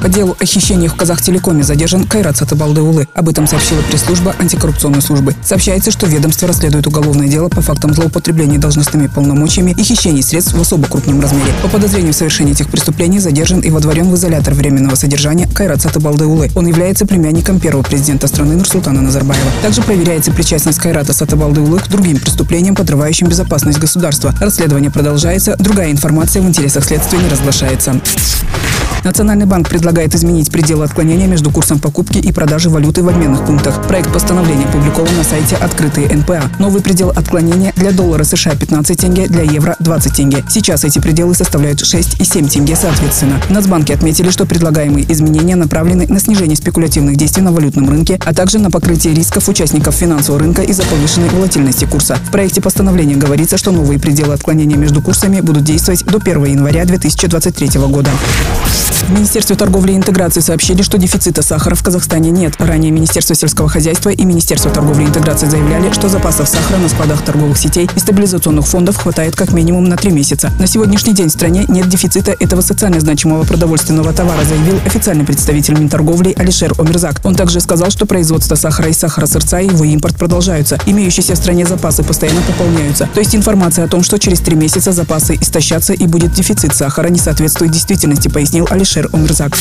По делу о хищениях в Казахтелекоме задержан Кайрат Сатыбалдыулы. Об этом сообщила пресс-служба антикоррупционной службы. Сообщается, что ведомство расследует уголовное дело по фактам злоупотребления должностными полномочиями и хищений средств в особо крупном размере. По подозрению в совершении этих преступлений задержан и водворен в изолятор временного содержания Кайрат Сатыбалдыулы. Он является племянником первого президента страны Нурсултана Назарбаева. Также проверяется причастность Кайрата Сатыбалдыулы к другим преступлениям, подрывающим безопасность государства. Расследование продолжается. Другая информация в интересах следствия не разглашается. Национальный банк предлагает изменить пределы отклонения между курсом покупки и продажи валюты в обменных пунктах. Проект постановления опубликован на сайте «Открытые НПА». Новый предел отклонения для доллара США 15 тенге, для евро 20 тенге. Сейчас эти пределы составляют 6 и 7 тенге соответственно. В Нацбанке отметили, что предлагаемые изменения направлены на снижение спекулятивных действий на валютном рынке, а также на покрытие рисков участников финансового рынка из-за повышенной волатильности курса. В проекте постановления говорится, что новые пределы отклонения между курсами будут действовать до 1 января 2023 года. В Министерстве торговли и интеграции сообщили, что дефицита сахара в Казахстане нет. Ранее Министерство сельского хозяйства и Министерство торговли и интеграции заявляли, что запасов сахара на складах торговых сетей и стабилизационных фондов хватает как минимум на три месяца. На сегодняшний день в стране нет дефицита этого социально значимого продовольственного товара, заявил официальный представитель Минторговли Алишер Омерзак. Он также сказал, что производство сахара и сахара сырца и его импорт продолжаются. Имеющиеся в стране запасы постоянно пополняются. То есть информация о том, что через три месяца запасы истощатся и будет дефицит сахара, не соответствует действительности, пояснил Алишер Омерзак.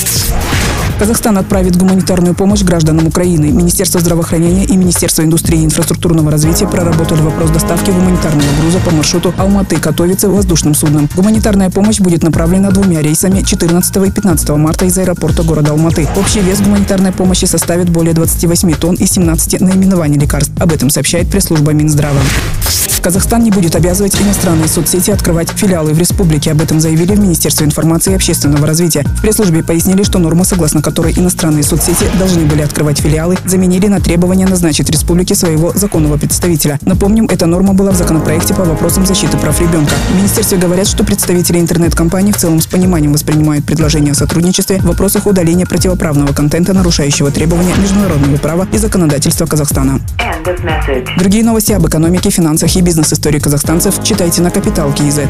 Казахстан отправит гуманитарную помощь гражданам Украины. Министерство здравоохранения и Министерство индустрии и инфраструктурного развития проработали вопрос доставки гуманитарного груза по маршруту Алматы-Катовице воздушным судном. Гуманитарная помощь будет направлена двумя рейсами 14 и 15 марта из аэропорта города Алматы. Общий вес гуманитарной помощи составит более 28 тонн и 17 наименований лекарств. Об этом сообщает пресс-служба Минздрава. Казахстан не будет обязывать иностранные соцсети открывать филиалы в республике. Об этом заявили в Министерстве информации и общественного развития. В пресс-службе пояснили, что норма, согласно которой иностранные соцсети должны были открывать филиалы, заменили на требование назначить республике своего законного представителя. Напомним, эта норма была в законопроекте по вопросам защиты прав ребенка. В министерстве говорят, что представители интернет-компаний в целом с пониманием воспринимают предложение о сотрудничестве в вопросах удаления противоправного контента, нарушающего требования международного права и законодательства Казахстана. Другие новости об экономике, финансах и бизнес-истории казахстанцев читайте на Капитал Киезет.